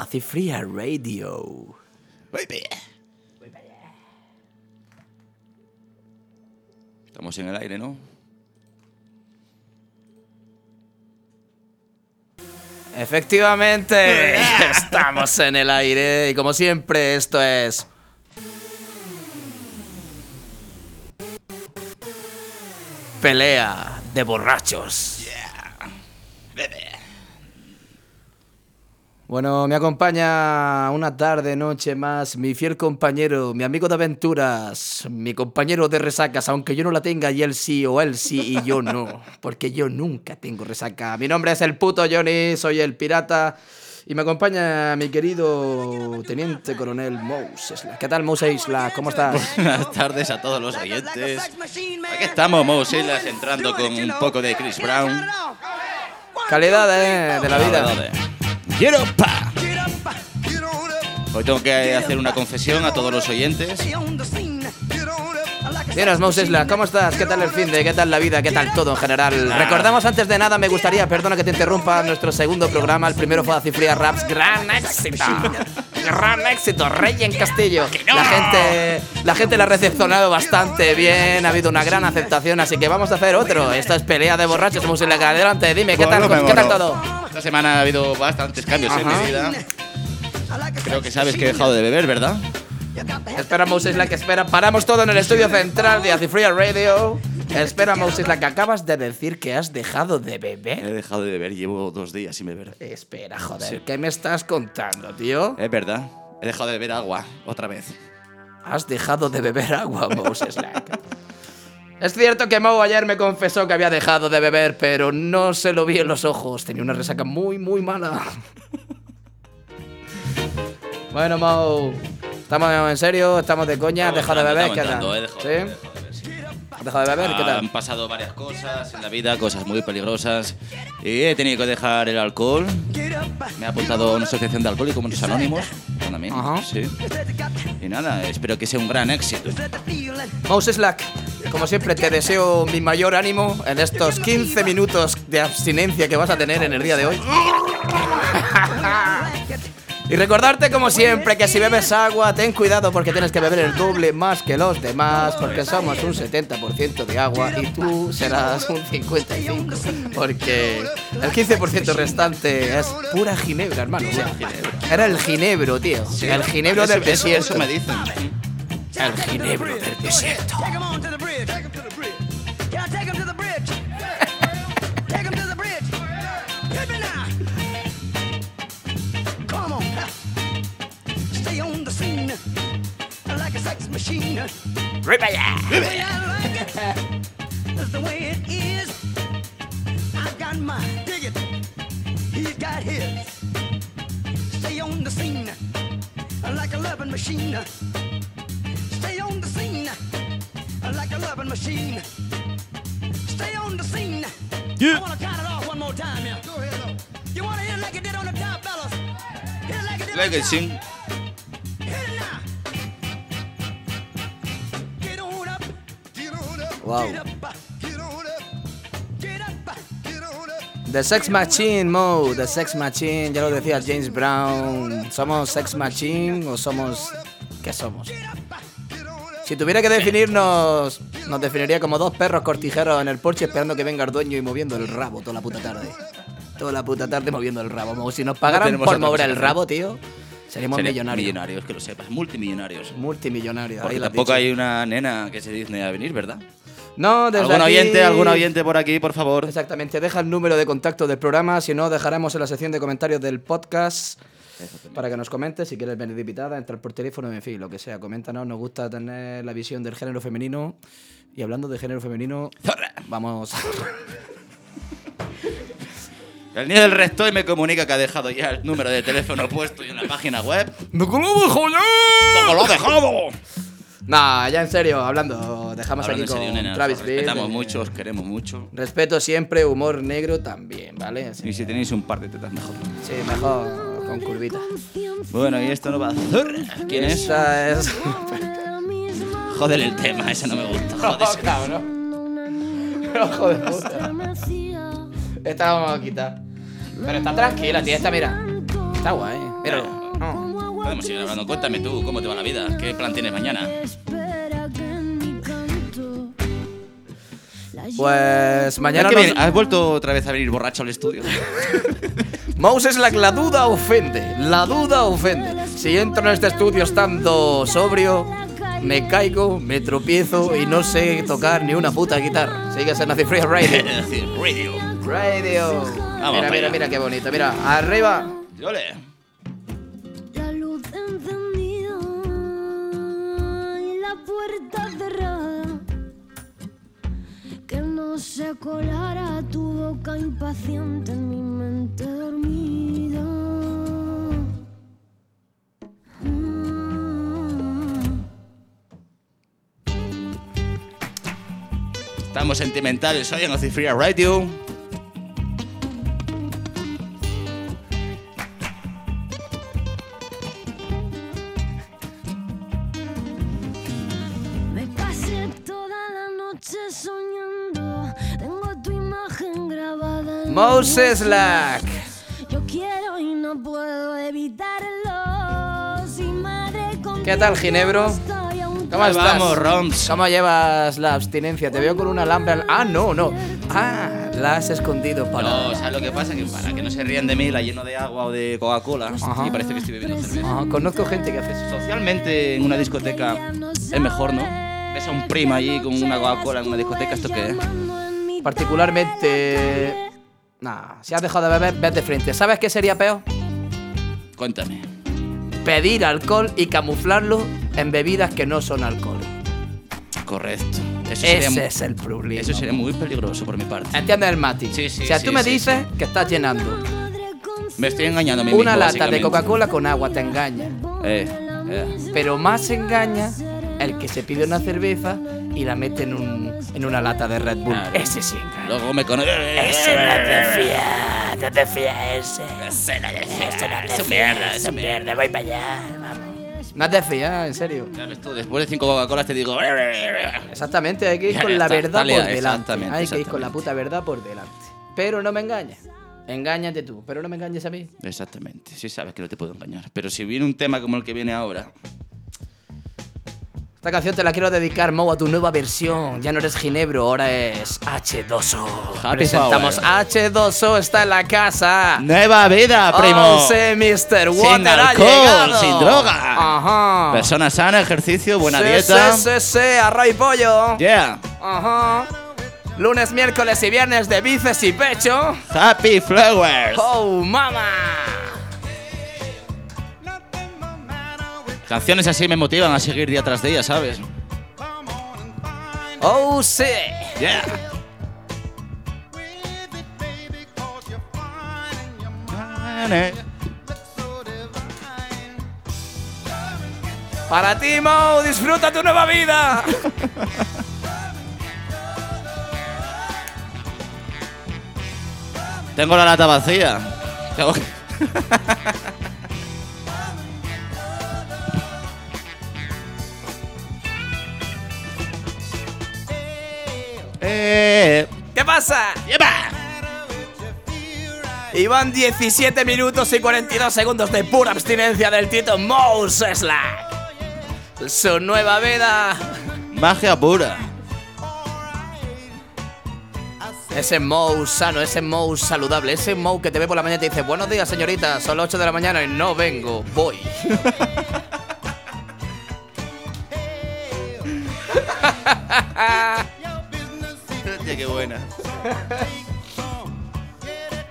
Acifria Radio. Estamos en el aire, ¿no? Efectivamente, estamos en el aire y como siempre esto es... Pelea de borrachos. Bueno, me acompaña una tarde, noche más, mi fiel compañero, mi amigo de aventuras, mi compañero de resacas, aunque yo no la tenga y él sí, o él sí y yo no, porque yo nunca tengo resaca. Mi nombre es el puto Johnny, soy el pirata, y me acompaña mi querido teniente coronel Moses. ¿Qué tal, Isla? ¿Cómo estás? Buenas tardes a todos los oyentes. Aquí estamos, Moses, entrando con un poco de Chris Brown. Calidad eh, de la vida. Quiero pa. Hoy tengo que hacer una confesión a todos los oyentes. Buenas, Mousesla, ¿cómo estás? ¿Qué tal el fin de? ¿Qué tal la vida? ¿Qué tal todo en general? Recordamos antes de nada, me gustaría, perdona que te interrumpa, nuestro segundo programa. El primero fue a Cifría Raps. ¡Gran éxito! ¡Gran éxito! Rey en Castillo. La gente, la gente la ha recepcionado bastante bien, ha habido una gran aceptación, así que vamos a hacer otro. Esta es pelea de borrachos, Mousesla. Adelante, dime, ¿qué tal, ¿qué tal todo? Esta semana ha habido bastantes cambios en mi vida. Creo que sabes que he dejado de beber, ¿verdad? Espera, Moses, la que espera. Paramos todo en el estudio central de Acifria Radio. Espera, Moses, la que acabas de decir que has dejado de beber. He dejado de beber, llevo dos días sin beber. Espera, joder, ¿qué me estás contando, tío? Es verdad, he dejado de beber agua, otra vez. Has dejado de beber agua, Moses Slack. Es cierto que Mo ayer me confesó que había dejado de beber, pero no se lo vi en los ojos. Tenía una resaca muy, muy mala. bueno, Mo, ¿Estamos en serio? ¿Estamos de coña? ¿Has dejado de beber? ¿Qué tal? ¿Sí? ¿Has dejado de beber? ¿Qué tal? Han pasado varias cosas en la vida, cosas muy peligrosas. Y he tenido que dejar el alcohol. Me ha apuntado a una asociación de alcohólicos anónimos. También. Ajá. Sí. Y nada, espero que sea un gran éxito. Moses Slack, como siempre te deseo mi mayor ánimo en estos 15 minutos de abstinencia que vas a tener en el día de hoy. Y recordarte como siempre que si bebes agua, ten cuidado porque tienes que beber el doble más que los demás, porque somos un 70% de agua y tú serás un 55%, porque el 15% restante es pura ginebra, hermano. Era el ginebro, tío. El ginebro del desierto. Eso me dicen. El ginebro del desierto. ¡Ripaya! That's the way it is. I got my dig it. He's got his. Stay on the scene like a loving machine. Stay on the scene like a loving machine. Stay on the scene. Yeah. I wanna count it off one more time now. Go ahead. You wanna hit it like it did on the top, fellas? Hit it like it did Like on the top. Up. The Sex Machine, Mo, The Sex Machine, ya lo decía James Brown. ¿Somos Sex Machine o somos... ¿Qué somos? Si tuviera que definirnos, nos definiría como dos perros cortijeros en el porche esperando que venga el dueño y moviendo el rabo toda la puta tarde. Toda la puta tarde moviendo el rabo. Mo. Si nos pagaran por mover el rabo, tío, seríamos Seré millonarios. Millonarios, que lo sepas. Multimillonarios. Multimillonarios. Porque ahí tampoco hay una nena que se digne a venir, ¿verdad? No, desde ¿Algún aquí- oyente, algún oyente por aquí, por favor? Exactamente, deja el número de contacto del programa, si no, dejaremos en la sección de comentarios del podcast para que nos comentes, si quieres venir invitada, entrar por teléfono, en fin, lo que sea, coméntanos, nos gusta tener la visión del género femenino. Y hablando de género femenino, vamos... El niño del resto y me comunica que ha dejado ya el número de teléfono puesto en la página web. ¡No lo dejo ya! ¡Cómo lo ha dejado! Nah, ya en serio, hablando, dejamos Hablando aquí con serio, nena, Travis Bitt, respetamos eh, mucho, os queremos mucho. Respeto siempre, humor negro también, ¿vale? Y si tenéis un par de tetas, mejor. sí, mejor con curvita. Bueno, y esto no va a... Zorra. ¿Quién es? Esa es... Joder el tema, ese no me gusta. Joder, ese- cabrón. Ojo de puta. Esta la vamos a quitar. Pero está tranquila, tía. Esta, mira. Está guay. No. Podemos seguir hablando. Cuéntame tú, ¿cómo te va la vida? ¿Qué plan tienes mañana? Pues mañana ¿Qué nos-? ¿Has vuelto otra vez a venir borracho al estudio? Moses la, la duda ofende, la duda ofende. Si entro en este estudio estando sobrio, me caigo, me tropiezo y no sé tocar ni una puta guitarra. Sigues en Nazi Free Radio. Radio. Radio. Vamos mira, mira, allá. mira qué bonito. Mira, arriba. Ole. La luz encendida y la puerta se colara tu boca impaciente en mi mente dormida. Estamos sentimentales hoy en Ocifria Radio. Moses la Lack. Yo quiero y no puedo evitarlo. Si madre con ¿Qué tal, Ginebro? ¿Cómo estás? vamos, Roms. ¿Cómo llevas la abstinencia? Te veo con una alambre. al- Ah, no, no. Ah, la has escondido para. No, ¿sabes lo que pasa? Que para que no se rían de mí, la lleno de agua o de Coca-Cola y parece que estoy bebiendo cerveza. Ajá, conozco gente que hace eso. Socialmente, en una discoteca es mejor, ¿no? Ves a un primo allí con una Coca-Cola en una discoteca, ¿esto qué es? Particularmente. Nah, si has dejado de beber, ves de frente. ¿Sabes qué sería peor? Cuéntame. Pedir alcohol y camuflarlo en bebidas que no son alcohol. Correcto. Eso Ese es el problema. eso sería muy peligroso por mi parte. ¿Entiendes el Mati? Sí, sí, O sea, sí, tú me dices que estás llenando Me estoy engañando a mí una mismo, lata de. Coca-Cola con agua, te engaña. Eh, eh. Pero más engaña el que se pide una cerveza y la mete en, un, en una lata de Red Bull. Claro. Ese sí engaña. Luego me conoce. Ese no te fía, no te fía ese. Ese no te fía, Ese no te fía, mierda, es un mierda. voy para allá, vamos. No te fías, en serio. Ya ves tú, después de cinco Coca-Colas te digo. Exactamente, hay que ir con la verdad por delante. exactamente, Hay que ir con la puta verdad por delante. Pero no me engañes. Engáñate tú, pero no me engañes a mí. Exactamente, sí sabes que no te puedo engañar. Pero si viene un tema como el que viene ahora, Esta canción te la quiero dedicar, Mo, a tu nueva versión. Ya no eres Ginebro, ahora es H2O. Happy Presentamos Flower. H2O, está en la casa. ¡Nueva vida, primo! Oh, sí, Mr. Water Sin alcohol, sin droga. Ajá. Persona sana, ejercicio, buena sí, dieta. Sí, sí, sí, arroz y pollo. Yeah. Ajá. Lunes, miércoles y viernes de bíceps y pecho. Happy Flowers. Oh, mama. Canciones así me motivan a seguir día tras día, ¿sabes? Oh, sí. Yeah. Para ti, Mo, disfruta tu nueva vida. Tengo la lata vacía. Tengo que- pasa? ¡Lleva! Y van 17 minutos y 42 segundos de pura abstinencia del Tito Moses Slack. Su nueva vida. Magia pura. Ese Moe sano, ese Moe saludable, ese Moe que te ve por la mañana y te dice Buenos días señorita, son las 8 de la mañana y no vengo, voy. Qué buena.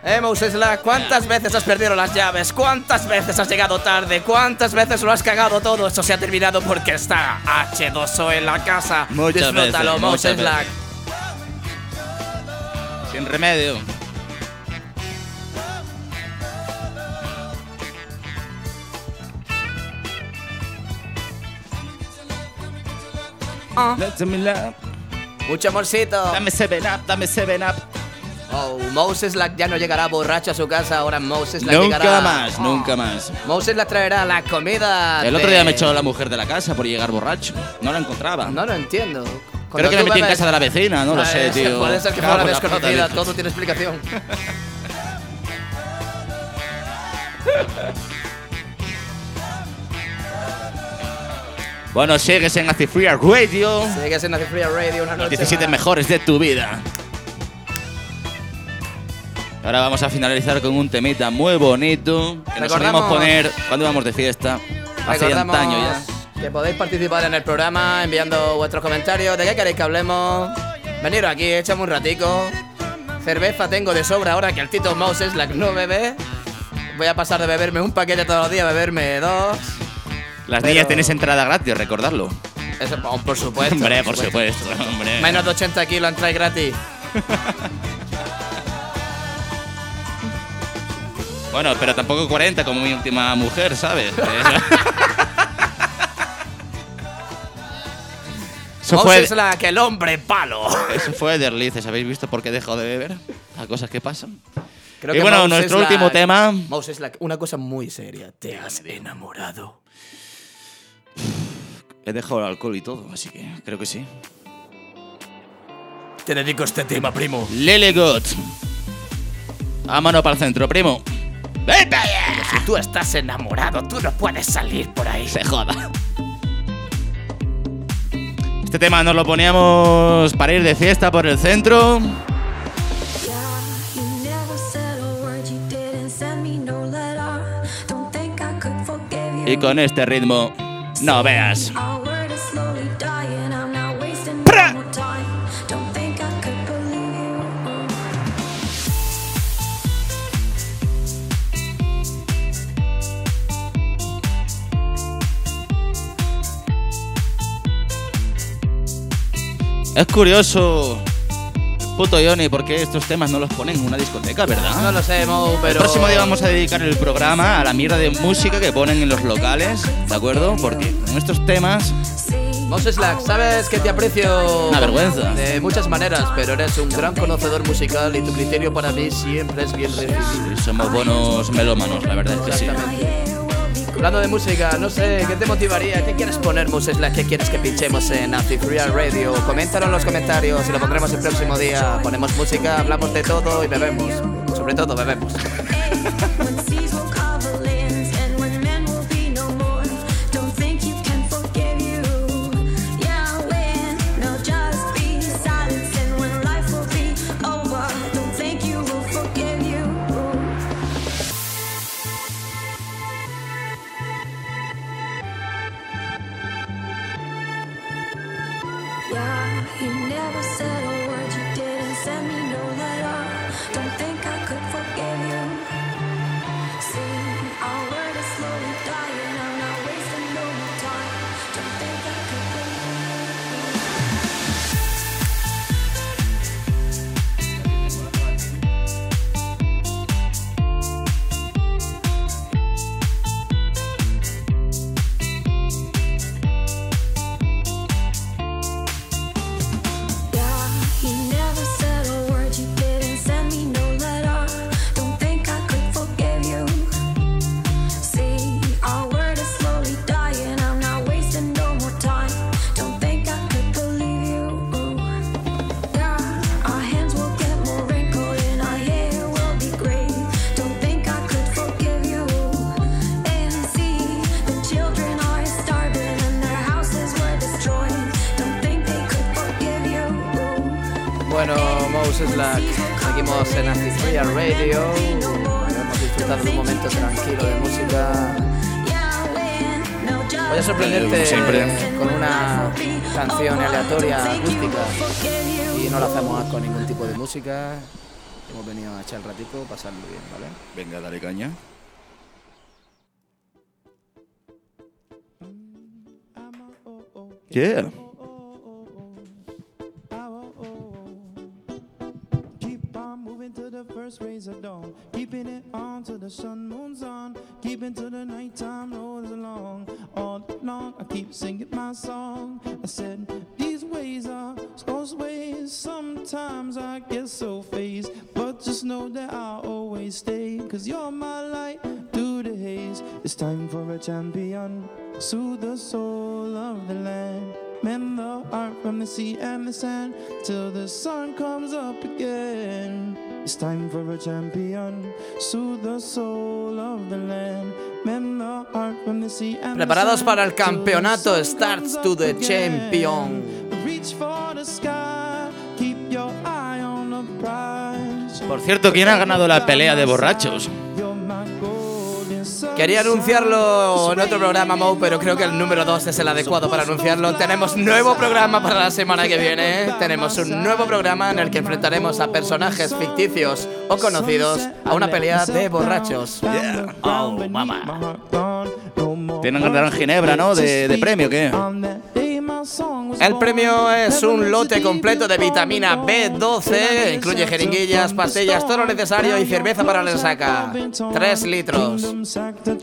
Eh, Moses ¿cuántas veces has perdido las llaves? ¿Cuántas veces has llegado tarde? ¿Cuántas veces lo has cagado todo? Esto se ha terminado porque está H2O en la casa. Muchas Disfrútalo, veces, Moses muchas Slack. Sin remedio. Ah. Mucho amorcito. Dame 7 up, dame 7 up. Oh, Moses ya no llegará borracho a su casa, ahora Moses Slack Nunca llegará. más, Oh. nunca más. Moses Slack traerá la comida. El otro día me echó la mujer de la casa por llegar borracho. No la encontraba. No lo entiendo. Creo que tú metí en bebes- casa de la vecina, no lo Ah, sé, eh, tío. Puede ser que Cago fuera en la puta desconocida, todo tiene explicación. Bueno, sigues en Acid Free Radio. Sigues en Acid Free Radio una Los noche 17 más. mejores de tu vida. Ahora vamos a finalizar con un temita muy bonito que nos poner cuando íbamos de fiesta. Hace antaño ya. que podéis participar en el programa enviando vuestros comentarios. ¿De qué queréis que hablemos? Veniros aquí, echamos un ratico. Cerveza tengo de sobra ahora que el Tito Moses la no bebe. Voy a pasar de beberme un paquete todos los días a beberme dos. Las Pero- niñas tenéis entrada gratis, recordarlo. Eso, oh, por supuesto. hombre, por supuesto, hombre. Menos de 80 kilos entráis gratis. Bueno, pero tampoco 40 como mi última mujer, ¿sabes? Eso fue, Moses la que el hombre palo. eso fue de Erlices. ¿Habéis visto por qué dejó de beber? Las cosas que pasan. Creo Y que bueno, Moses nuestro la- último tema. Moses la una cosa muy seria. Te has enamorado. He dejado el alcohol y todo, así que creo que sí. Te dedico este tema, primo. Lily Good. A mano para el centro, primo. ¡Ven para allá! Si tú estás enamorado, tú no puedes salir por ahí. Se joda. Este tema nos lo poníamos para ir de fiesta por el centro. Y con este ritmo, no veas. Pra. Es curioso, puto Johnny, porque estos temas no los ponen en una discoteca, No ¿verdad? lo sé, Mo, pero. El próximo día vamos a dedicar el programa a la mierda de música que ponen en los locales, ¿de acuerdo? Porque en estos temas Moses Slack, sabes que te aprecio. Una vergüenza. De muchas maneras, pero eres un gran conocedor musical y tu criterio para mí siempre es bien recibido. somos buenos melómanos, la verdad es que sí. Hablando de música, no sé, ¿qué te motivaría? ¿Qué quieres poner, Moses Slack? ¿Qué quieres que pinchemos en Acid Real Radio? Coméntalo en los comentarios y lo pondremos el próximo día. Ponemos música, hablamos de todo y bebemos. Sobre todo, bebemos. Bueno, Moses Slack, seguimos en Real Radio. Hemos disfrutado de un momento tranquilo de música. Voy a sorprenderte siempre. con una canción aleatoria acústica y no la hacemos con ningún tipo de música. Hemos venido a echar el ratico, pasarlo bien, ¿vale? Venga, dale caña. Yeah. First rays of dawn. Keeping it on till the sun moon's on. Keeping till the nighttime rolls along. All along, I keep singing my song. I said, These ways are those ways. Sometimes I get so phased. But just know that I'll always stay. Cause you're my light through the haze. It's time for a champion. Soothe the soul of the land. Mend the heart from the sea and the sand till the sun comes up again. It's time for a champion. Soothe the soul of the land. Mend the heart from the sea and the Preparados para el campeonato Starts to the. Champion. Reach for the sky. Keep your eye on the prize. Por cierto, ¿quién ha ganado la pelea de borrachos? Quería anunciarlo en otro programa, Mo, pero creo que el número 2 es el adecuado para anunciarlo. Tenemos nuevo programa para la semana que viene. Tenemos un nuevo programa en el que enfrentaremos a personajes ficticios o conocidos a una pelea de borrachos. Yeah. Oh, mama. Tienen que dar ginebra, ¿no? De, de premio, ¿qué? El premio es un lote completo de vitamina B12, incluye jeringuillas, pastillas, todo lo necesario y cerveza para la resaca. 3 litros.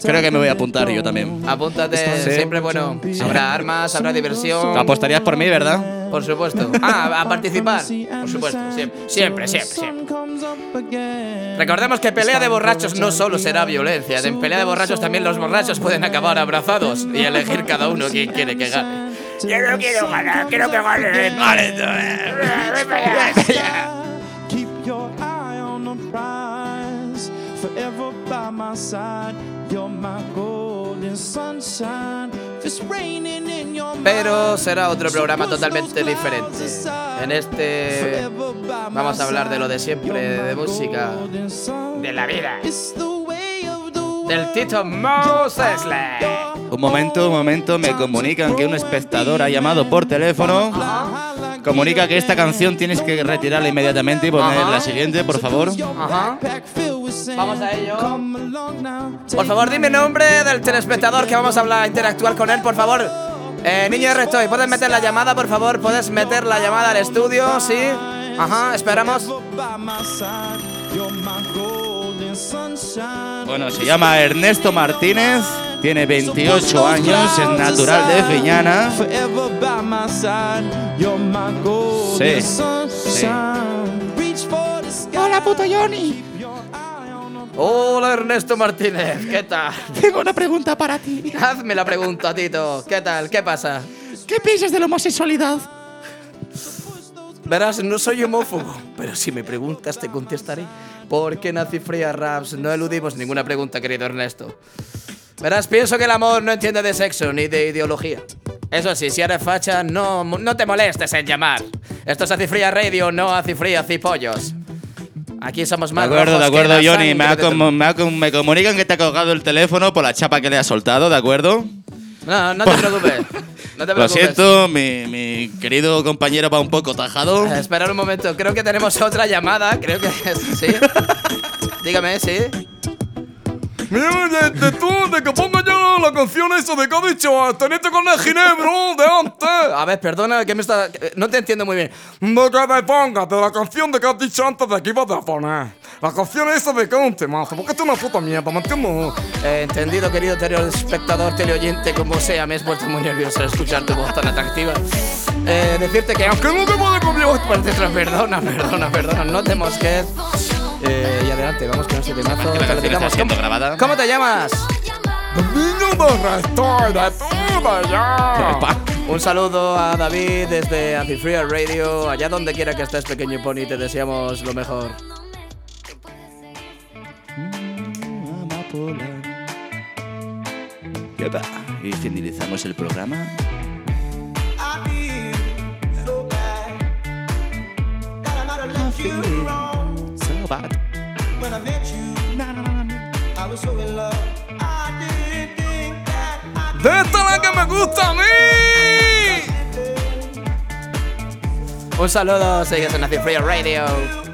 Creo que me voy a apuntar yo también. Apúntate, Sí. siempre bueno. Habrá armas, habrá diversión. Apostarías por mí, ¿verdad? Por supuesto. Ah, a participar. Por supuesto, siempre, siempre, siempre. siempre. Recordemos que pelea de borrachos no solo será violencia. En pelea de borrachos también los borrachos pueden acabar abrazados y elegir cada uno quién quiere que gane. Yo no quiero ganar, quiero que gane. Keep your eye on the prize. Forever by my side. You're my golden sunshine. If it's raining in your mind, Pero será otro programa totalmente diferente. En este vamos a hablar de lo de siempre, de música, de la vida, del Tito Moses. Un momento, un momento, me comunican que un espectador ha llamado por teléfono. Comunica que esta canción tienes que retirarla inmediatamente y poner Ajá. la siguiente, por favor. Ajá. Vamos a ello. Por favor, dime nombre del telespectador que vamos a hablar, interactuar con él, por favor. Eh, niño R. Estoy, ¿puedes meter la llamada, por favor? ¿Puedes meter la llamada al estudio? ¿Sí? Ajá, esperamos. Bueno, se llama Ernesto Martínez, tiene 28 años, es natural de Fiñana. Sí, sí. Hola, puto Johnny. Hola, Ernesto Martínez, ¿qué tal? Tengo una pregunta para ti. Hazme la pregunta, Tito. ¿Qué tal? ¿Qué pasa? ¿Qué piensas de la homosexualidad? Verás, no soy homófobo, pero si me preguntas te contestaré. Porque Nazi Fría Raps no eludimos ninguna pregunta, querido Ernesto. Verás, pienso que el amor no entiende de sexo ni de ideología. Eso sí, si eres facha, no, no te molestes en llamar. Esto es Acifría Radio, no Acifría Cipollos. Aquí somos De más acuerdo, rojos de acuerdo, Johnny. Me, ha sangre de tu- com- me ha com- me comunican que te ha colgado el teléfono por la chapa que le ha soltado, ¿de acuerdo? No, no te preocupes. No te Lo preocupes. siento, mi, mi querido compañero va un poco tajado. Eh, Esperad un momento, creo que tenemos otra llamada, creo que sí. Dígame, sí. Mira, de, de tú, de que ponga ya la canción esa de que ha dicho tenete con el ginebro de antes. A ver, perdona, que me está. No te entiendo muy bien. De que te pongas de la canción de que has dicho antes de que ibas a poner. La canción esa de que un temazo, porque esto es una puta mierda, ¿me entiendes? Eh, entendido, querido telespectador, teleoyente, como sea, me has vuelto muy nervioso al escuchar tu voz tan atractiva. Eh, decirte que aunque no te puede conmigo, perdona, perdona, perdona, no te mosques. Eh, y adelante, vamos con ese temazo. Que la canción está siendo ¿Cómo- grabada. ¿Cómo te llamas? Un saludo a David desde Antifree Radio, allá donde quiera que estés, pequeño pony, te deseamos lo mejor. Y finalizamos el programa. So bad. De esta la que me gusta a mí. Un saludo, sigues en Antifree Radio.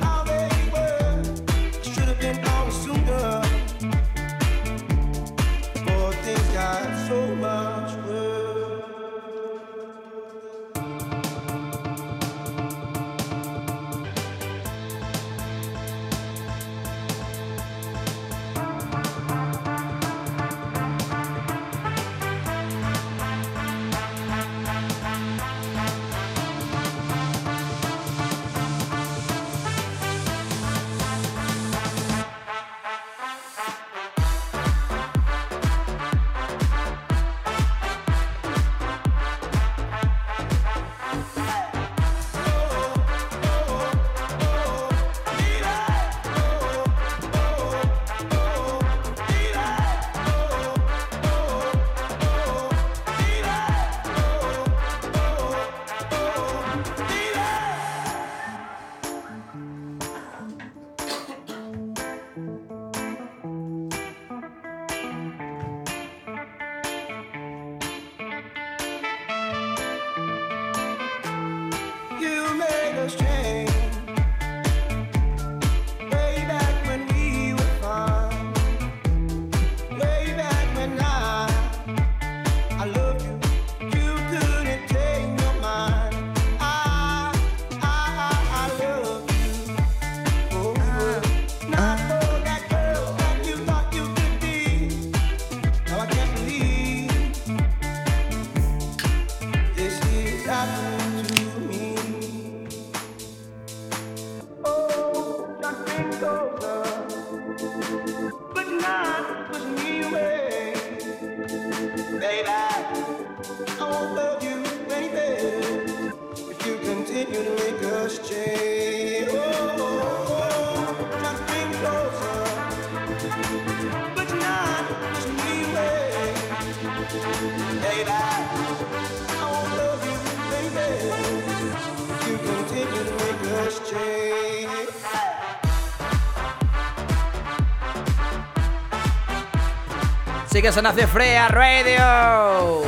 Sigues en Hace Fría Radio.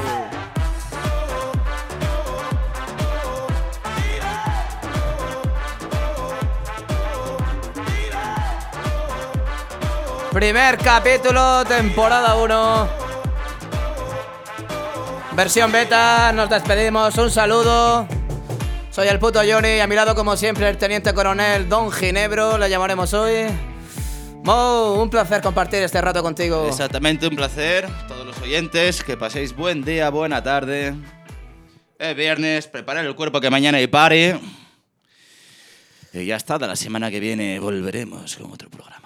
Primer capítulo, temporada 1. Versión beta, nos despedimos, un saludo. Soy el puto Johnny y a mi lado como siempre el teniente coronel Don Ginebro, le llamaremos hoy. Mo, un placer compartir este rato contigo. Exactamente, un placer. Todos los oyentes, que paséis buen día, buena tarde. Es viernes, preparar el cuerpo que mañana hay party. Y ya está, la semana que viene volveremos con otro programa